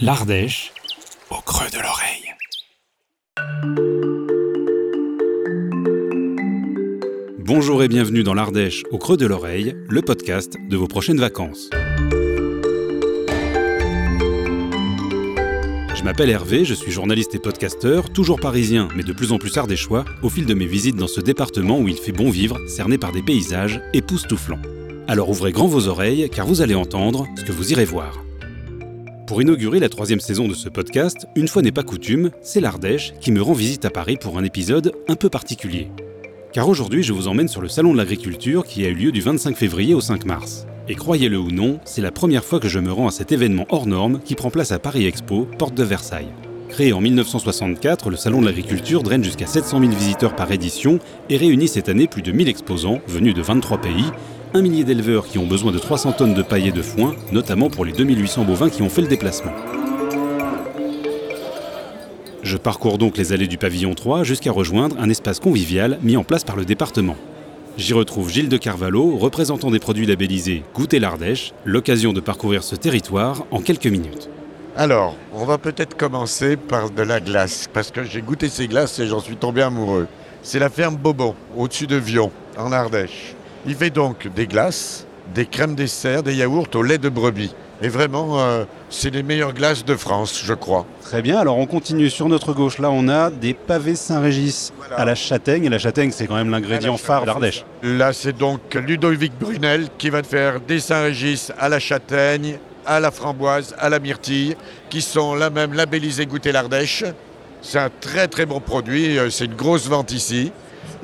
L'Ardèche, au creux de l'oreille. Bonjour et bienvenue dans l'Ardèche, au creux de l'oreille, le podcast de vos prochaines vacances. Je m'appelle Hervé, je suis journaliste et podcasteur, toujours parisien, mais de plus en plus ardéchois, au fil de mes visites dans ce département où il fait bon vivre, cerné par des paysages époustouflants. Alors ouvrez grand vos oreilles, car vous allez entendre ce que vous irez voir. Pour inaugurer la troisième saison de ce podcast, une fois n'est pas coutume, c'est l'Ardèche qui me rend visite à Paris pour un épisode un peu particulier. Car aujourd'hui, je vous emmène sur le Salon de l'Agriculture qui a eu lieu du 25 février au 5 mars. Et croyez-le ou non, c'est la première fois que je me rends à cet événement hors norme qui prend place à Paris Expo, porte de Versailles. Créé en 1964, le Salon de l'Agriculture draine jusqu'à 700 000 visiteurs par édition et réunit cette année plus de 1000 exposants venus de 23 pays, un millier d'éleveurs qui ont besoin de 300 tonnes de paille et de foin, notamment pour les 2800 bovins qui ont fait le déplacement. Je parcours donc les allées du pavillon 3 jusqu'à rejoindre un espace convivial mis en place par le département. J'y retrouve Gilles de Carvalho, représentant des produits labellisés Goûter l'Ardèche, l'occasion de parcourir ce territoire en quelques minutes. Alors, on va peut-être commencer par de la glace, parce que j'ai goûté ces glaces et j'en suis tombé amoureux. C'est la ferme Bobon, au-dessus de Vion, en Ardèche. Il fait donc des glaces, des crèmes dessert, des yaourts au lait de brebis. Et vraiment, euh, c'est les meilleures glaces de France, je crois. Très bien, alors on continue sur notre gauche. Là, on a des pavés Saint-Régis Voilà. à la châtaigne. Et la châtaigne, c'est quand même l'ingrédient phare d'Ardèche. Là, c'est donc Ludovic Brunel qui va te faire des Saint-Régis à la châtaigne, à la framboise, à la myrtille, qui sont là même labellisés Goûter l'Ardèche. C'est un très très bon produit, euh, c'est une grosse vente ici.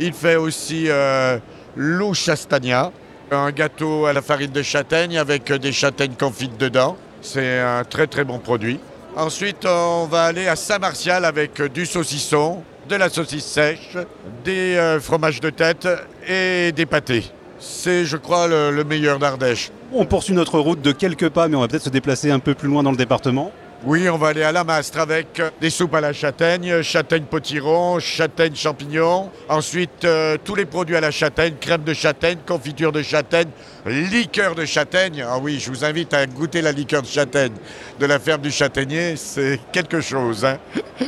Il fait aussi euh, l'eau chastagna, un gâteau à la farine de châtaigne avec des châtaignes confites dedans. C'est un très très bon produit. Ensuite, on va aller à Saint-Martial avec du saucisson, de la saucisse sèche, des euh, fromages de tête et des pâtés. C'est, je crois, le meilleur d'Ardèche. On poursuit notre route de quelques pas, mais on va peut-être se déplacer un peu plus loin dans le département. Oui, on va aller à la Mastre avec euh, des soupes à la châtaigne, châtaigne potiron, châtaigne champignon. Ensuite, euh, tous les produits à la châtaigne, crème de châtaigne, confiture de châtaigne, liqueur de châtaigne. Ah oui, je vous invite à goûter la liqueur de châtaigne de la ferme du châtaignier. C'est quelque chose. hein.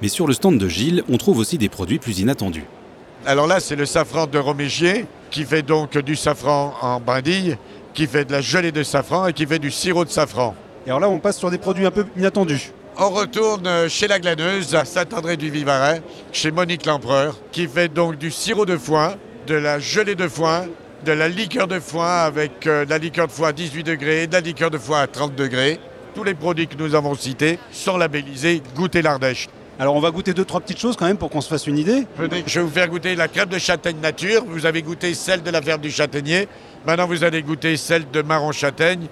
Mais sur le stand de Gilles, on trouve aussi des produits plus inattendus. Alors là, c'est le safran de Romégier qui fait donc du safran en brindille, qui fait de la gelée de safran et qui fait du sirop de safran. Et alors là, on passe sur des produits un peu inattendus. On retourne euh, chez la glaneuse à Saint-André-du-Vivarais, chez Monique Lempereur, qui fait donc du sirop de foin, de la gelée de foin, de la liqueur de foin avec euh, de la liqueur de foin à 18 degrés, de la liqueur de foin à 30 degrés. Tous les produits que nous avons cités sont labellisés Goûter l'Ardèche. Alors on va goûter deux, trois petites choses quand même pour qu'on se fasse une idée. Je vais vous faire goûter la crème de châtaigne nature. Vous avez goûté celle de la ferme du châtaignier. Maintenant, vous allez goûter celle de marron châtaigne.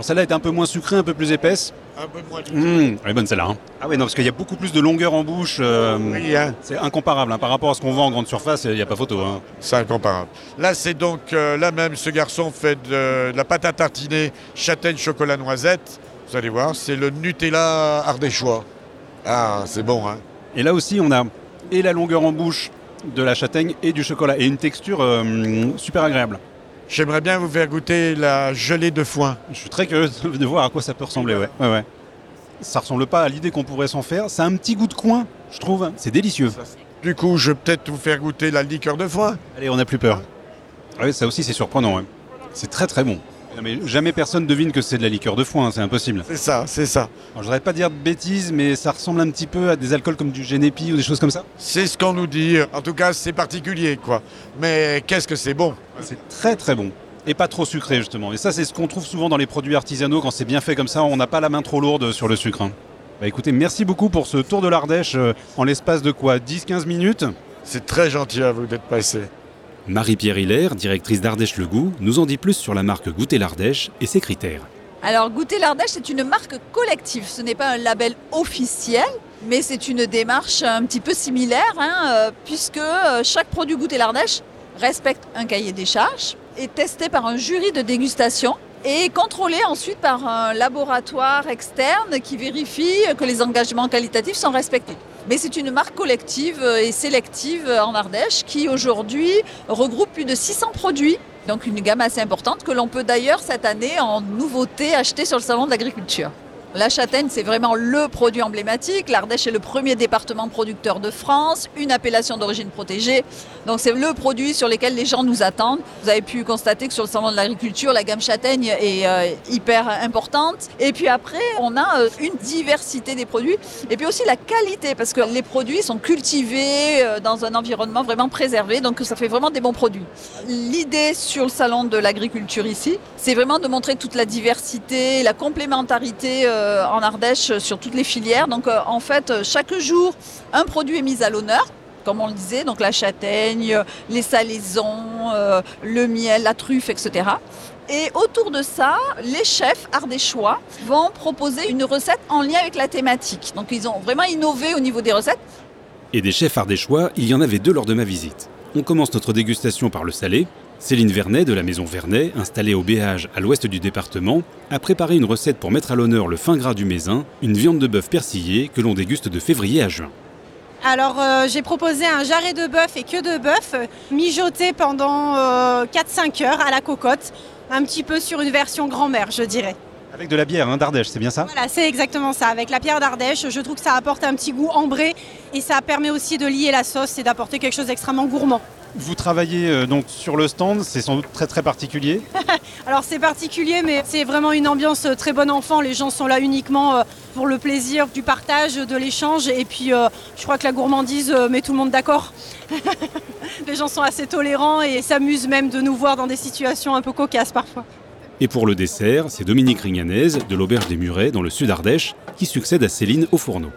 Celle-là est un peu moins sucrée, un peu plus épaisse. Un peu moins Mmh, elle est bonne celle-là. hein. Ah oui, non, parce qu'il y a beaucoup plus de longueur en bouche. euh, Oui, hein. C'est incomparable hein, par rapport à ce qu'on vend en grande surface, il n'y a pas photo. hein. C'est incomparable. Là, c'est donc, euh, là même, ce garçon fait de, de la pâte à tartiner châtaigne chocolat noisette. Vous allez voir, c'est le Nutella ardéchois. Ah, c'est bon, hein Et là aussi, on a et la longueur en bouche de la châtaigne et du chocolat. Et une texture euh, super agréable. J'aimerais bien vous faire goûter la gelée de foin. Je suis très curieux de voir à quoi ça peut ressembler. Ouais. Ouais, ouais. Ça ressemble pas à l'idée qu'on pourrait s'en faire. A un petit goût de coin, je trouve. C'est délicieux. Du coup, je vais peut-être vous faire goûter la liqueur de foin. Allez, on n'a plus peur. Ah ça aussi, c'est surprenant. ouais. C'est très très bon. Non, mais jamais personne devine que c'est de la liqueur de foin, hein, c'est impossible. C'est ça, c'est ça. Alors, je voudrais pas dire de bêtises, mais ça ressemble un petit peu à des alcools comme du Genepi ou des choses comme ça. C'est ce qu'on nous dit. En tout cas, c'est particulier, quoi. Mais qu'est-ce que c'est bon C'est très très bon. Et pas trop sucré justement. Et ça c'est ce qu'on trouve souvent dans les produits artisanaux quand c'est bien fait comme ça, on n'a pas la main trop lourde sur le sucre. hein. Bah écoutez, merci beaucoup pour ce tour de l'Ardèche euh, en l'espace de quoi? 10-15 minutes? C'est très gentil à vous d'être passé. Marie-Pierre Hilaire, directrice d'Ardèche Le Goût, nous en dit plus sur la marque Goûter l'Ardèche et ses critères. Alors, Goûter l'Ardèche, c'est une marque collective. Ce n'est pas un label officiel, mais c'est une démarche un petit peu similaire, hein, euh, puisque euh, chaque produit Goûter l'Ardèche respecte un cahier des charges, est testé par un jury de dégustation et contrôlé ensuite par un laboratoire externe qui vérifie que les engagements qualitatifs sont respectés. Mais c'est une marque collective et sélective en Ardèche qui aujourd'hui regroupe plus de 600 produits, donc une gamme assez importante que l'on peut d'ailleurs cette année en nouveauté acheter sur le salon de l'agriculture. La châtaigne, c'est vraiment le produit emblématique. L'Ardèche est le premier département producteur de France, une appellation d'origine protégée. Donc c'est le produit sur lequel les gens nous attendent. Vous avez pu constater que sur le salon de l'agriculture, la gamme châtaigne est euh, hyper importante. Et puis après, on a euh, une diversité des produits. Et puis aussi la qualité, parce que les produits sont cultivés euh, dans un environnement vraiment préservé. Donc ça fait vraiment des bons produits. L'idée sur le salon de l'agriculture ici, c'est vraiment de montrer toute la diversité, la complémentarité en Ardèche sur toutes les filières. Donc euh, en fait, chaque jour, un produit est mis à l'honneur comme on le disait, donc la châtaigne, les salaisons, euh, le miel, la truffe, etc. Et autour de ça, les chefs ardéchois vont proposer une recette en lien avec la thématique. Donc ils ont vraiment innové au niveau des recettes. Et des chefs ardéchois, il y en avait deux lors de ma visite. On commence notre dégustation par le salé, Céline Vernet de la maison Vernet, installée au Béage à l'ouest du département, a préparé une recette pour mettre à l'honneur le fin gras du mézin, une viande de bœuf persillée que l'on déguste de février à juin. Alors euh, j'ai proposé un jarret de bœuf et queue de bœuf mijoté pendant 4-5 euh, heures à la cocotte, un petit peu sur une version grand-mère je dirais. Avec de la bière hein, d'Ardèche, c'est bien ça? Voilà, c'est exactement ça. Avec la bière d'Ardèche, je trouve que ça apporte un petit goût ambré et ça permet aussi de lier la sauce et d'apporter quelque chose d'extrêmement gourmand. Vous travaillez euh, donc sur le stand, c'est sans doute très très particulier. Alors c'est particulier, mais c'est vraiment une ambiance euh, très bon enfant. Les gens sont là uniquement euh, pour le plaisir du partage, de l'échange. Et puis je crois que la gourmandise met tout le monde d'accord. Les gens sont assez tolérants et s'amusent même de nous voir dans des situations un peu cocasses parfois. Et pour le dessert, c'est Dominique Rignanaise de l'Auberge des Murets dans le sud Ardèche qui succède à Céline au fourneau.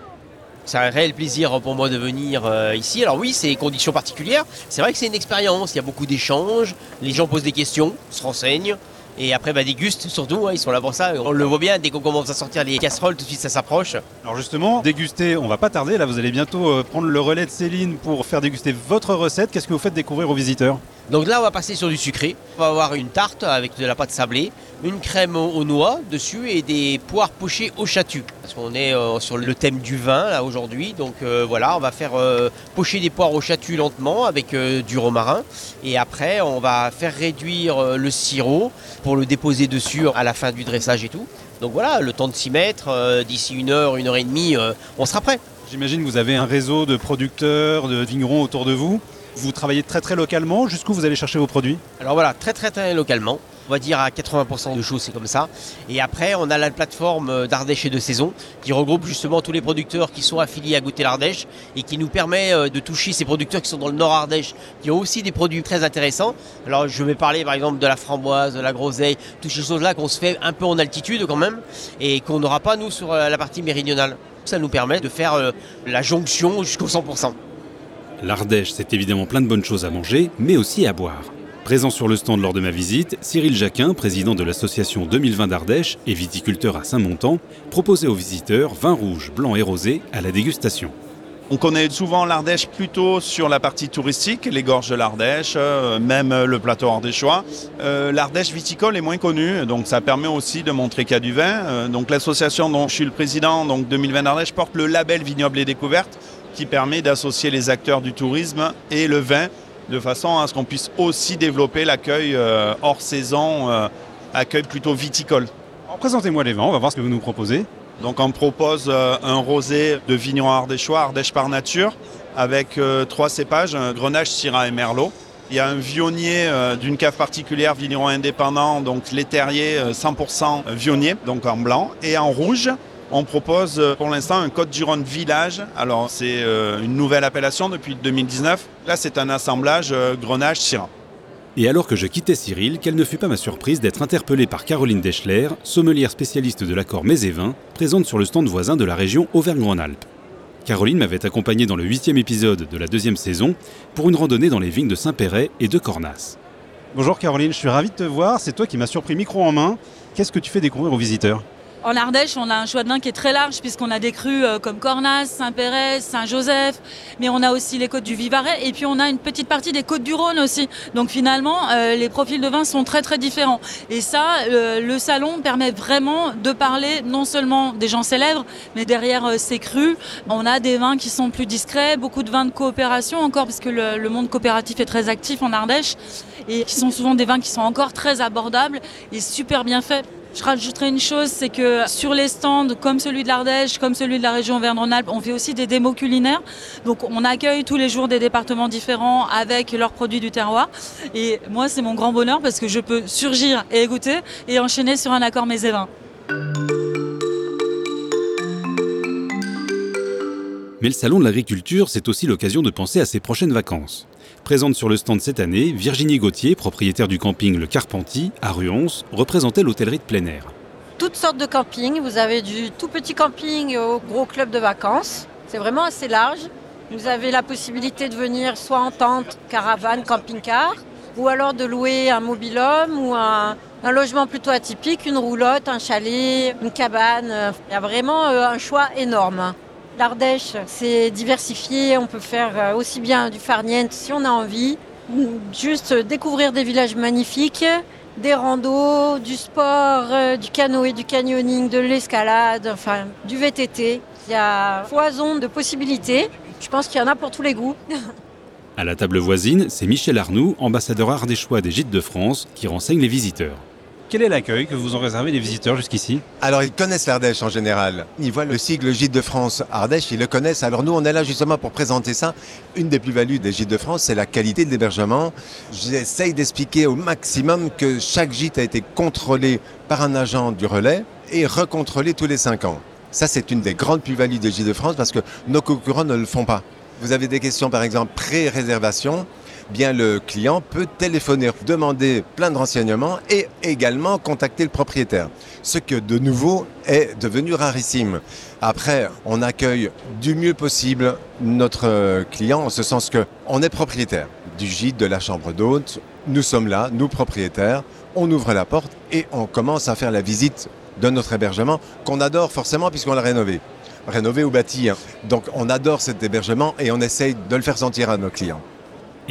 C'est un réel plaisir pour moi de venir euh, ici. Alors oui, c'est conditions particulières. C'est vrai que c'est une expérience. Il y a beaucoup d'échanges. Les gens posent des questions, se renseignent. Et après, bah, dégustent surtout, hein, ils sont là pour ça. On le voit bien, dès qu'on commence à sortir les casseroles, tout de suite ça s'approche. Alors justement, déguster, on va pas tarder. Là, vous allez bientôt euh, prendre le relais de Céline pour faire déguster votre recette. Qu'est-ce que vous faites découvrir aux visiteurs? Donc là, on va passer sur du sucré. On va avoir une tarte avec de la pâte sablée, une crème aux noix dessus et des poires pochées au chatu. Parce qu'on est euh, sur le thème du vin là aujourd'hui. Donc euh, voilà, on va faire euh, pocher des poires au chatu lentement avec du romarin. Et après, on va faire réduire le sirop pour le déposer dessus à la fin du dressage et tout. Donc voilà, le temps de s'y mettre, d'ici une heure, une heure et demie, on sera prêt. J'imagine que vous avez un réseau de producteurs, de vignerons autour de vous. Vous travaillez très très localement. Jusqu'où vous allez chercher vos produits? Alors voilà, très très très localement. On va dire à 80% de choses, c'est comme ça. Et après, on a la plateforme d'Ardèche et de saison qui regroupe justement tous les producteurs qui sont affiliés à Goûter l'Ardèche et qui nous permet euh, de toucher ces producteurs qui sont dans le nord Ardèche, qui ont aussi des produits très intéressants. Alors je vais parler par exemple de la framboise, de la groseille, toutes ces choses-là qu'on se fait un peu en altitude quand même et qu'on n'aura pas nous sur euh, la partie méridionale. Ça nous permet de faire euh, la jonction jusqu'au 100%. L'Ardèche, c'est évidemment plein de bonnes choses à manger, mais aussi à boire. Présent sur le stand lors de ma visite, Cyril Jacquin, président de l'association 2020 d'Ardèche et viticulteur à Saint-Montant, proposait aux visiteurs vin rouge, blanc et rosé à la dégustation. On connaît souvent l'Ardèche plutôt sur la partie touristique, les gorges de l'Ardèche, euh, même le plateau ardéchois. Euh, L'Ardèche viticole est moins connue, donc ça permet aussi de montrer qu'il y a du vin. Euh, donc l'association dont je suis le président, donc 2020 d'Ardèche, porte le label Vignoble et Découverte qui permet d'associer les acteurs du tourisme et le vin de façon à ce qu'on puisse aussi développer l'accueil euh, hors saison, euh, accueil plutôt viticole. Présentez-moi les vins, on va voir ce que vous nous proposez. Donc on propose euh, un rosé de vigneron ardéchois, Ardèche par nature, avec trois cépages, un Grenache, Syrah et Merlot. Il y a un vionnier d'une cave particulière, vigneron indépendant, donc les terriers 100% vionnier, donc en blanc, et en rouge, on propose euh, pour l'instant un Côte du Rhône village. Alors c'est euh, une nouvelle appellation depuis 2019. Là c'est un assemblage euh, Grenache-Syrah. Et alors que je quittais Cyril, quelle ne fut pas ma surprise d'être interpellé par Caroline Deschler, sommelière spécialiste de l'accord mets et vins, présente sur le stand voisin de la région Auvergne-Rhône-Alpes. Caroline m'avait accompagné dans le huitième épisode de la deuxième saison pour une randonnée dans les vignes de Saint-Péret et de Cornas. Bonjour Caroline, je suis ravi de te voir, c'est toi qui m'as surpris micro en main. Qu'est-ce que tu fais découvrir aux visiteurs? En Ardèche, on a un choix de vin qui est très large puisqu'on a des crus euh, comme Cornas, Saint-Péret, Saint-Joseph, mais on a aussi les côtes du Vivarais et puis on a une petite partie des côtes du Rhône aussi. Donc finalement, euh, les profils de vin sont très très différents. Et ça, euh, le salon permet vraiment de parler non seulement des gens célèbres, mais derrière ces crus, on a des vins qui sont plus discrets, beaucoup de vins de coopération encore puisque le, le monde coopératif est très actif en Ardèche et qui sont souvent des vins qui sont encore très abordables et super bien faits Je rajouterai une chose, c'est que sur les stands, comme celui de l'Ardèche, comme celui de la région Auvergne-Rhône-Alpes, on fait aussi des démos culinaires. Donc on accueille tous les jours des départements différents avec leurs produits du terroir. Et moi, c'est mon grand bonheur parce que je peux surgir et goûter et enchaîner sur un accord vins. Mais le salon de l'agriculture, c'est aussi l'occasion de penser à ses prochaines vacances. Présente sur le stand cette année, Virginie Gauthier, propriétaire du camping Le Carpentier à Ruons, représentait l'hôtellerie de plein air. Toutes sortes de campings, vous avez du tout petit camping au gros club de vacances. C'est vraiment assez large. Vous avez la possibilité de venir soit en tente, caravane, camping-car, ou alors de louer un mobil-home ou un, logement plutôt atypique, une roulotte, un chalet, une cabane. Il y a vraiment euh, un choix énorme. L'Ardèche, c'est diversifié. On peut faire euh, aussi bien du farniente si on a envie. Juste découvrir des villages magnifiques, des randos, du sport, euh, du canoë, du canyoning, de l'escalade, enfin du VTT. Il y a foison de possibilités. Je pense qu'il y en a pour tous les goûts. À la table voisine, c'est Michel Arnoux, ambassadeur ardéchois des Gîtes de France, qui renseigne les visiteurs. Quel est l'accueil que vous ont réservé les visiteurs jusqu'ici Alors ils connaissent l'Ardèche en général. Ils voient le sigle Gîte de France Ardèche, ils le connaissent. Alors nous on est là justement pour présenter ça. Une des plus-values des Gîtes de France, c'est la qualité de l'hébergement. J'essaye d'expliquer au maximum que chaque gîte a été contrôlé par un agent du relais et recontrôlé tous les cinq ans. Ça c'est une des grandes plus-values des Gîtes de France parce que nos concurrents ne le font pas. Vous avez des questions par exemple pré-réservation le client peut téléphoner, demander plein de renseignements et également contacter le propriétaire. Ce que de nouveau est devenu rarissime. Après, on accueille du mieux possible notre euh, client en ce sens que on est propriétaire du gîte, de la chambre d'hôte. Nous sommes là, nous propriétaires, on ouvre la porte et on commence à faire la visite de notre hébergement qu'on adore forcément puisqu'on l'a rénové rénové ou bâti. Hein. Donc on adore cet hébergement et on essaye de le faire sentir à nos clients.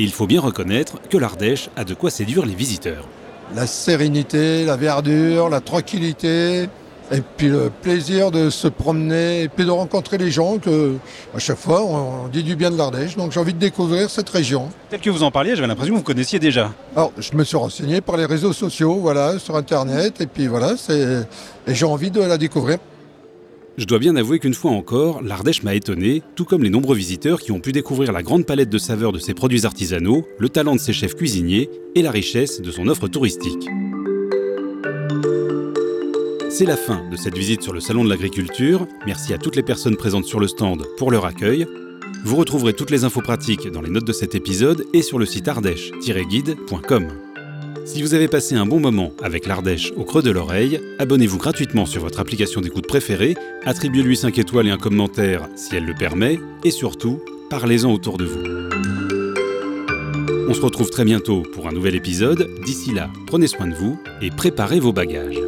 Et il faut bien reconnaître que l'Ardèche a de quoi séduire les visiteurs. La sérénité, la verdure, la tranquillité, et puis le plaisir de se promener et puis de rencontrer les gens que à chaque fois on dit du bien de l'Ardèche. Donc j'ai envie de découvrir cette région. Tel que vous en parliez, j'avais l'impression que vous connaissiez déjà. Alors je me suis renseigné par les réseaux sociaux, voilà, sur internet, et puis voilà, c'est et j'ai envie de la découvrir. Je dois bien avouer qu'une fois encore, l'Ardèche m'a étonné, tout comme les nombreux visiteurs qui ont pu découvrir la grande palette de saveurs de ses produits artisanaux, le talent de ses chefs cuisiniers et la richesse de son offre touristique. C'est la fin de cette visite sur le Salon de l'Agriculture. Merci à toutes les personnes présentes sur le stand pour leur accueil. Vous retrouverez toutes les infos pratiques dans les notes de cet épisode et sur le site ardèche-guide.com. Si vous avez passé un bon moment avec l'Ardèche au creux de l'oreille, abonnez-vous gratuitement sur votre application d'écoute préférée, attribuez-lui 5 étoiles et un commentaire si elle le permet, et surtout, parlez-en autour de vous. On se retrouve très bientôt pour un nouvel épisode. D'ici là, prenez soin de vous et préparez vos bagages.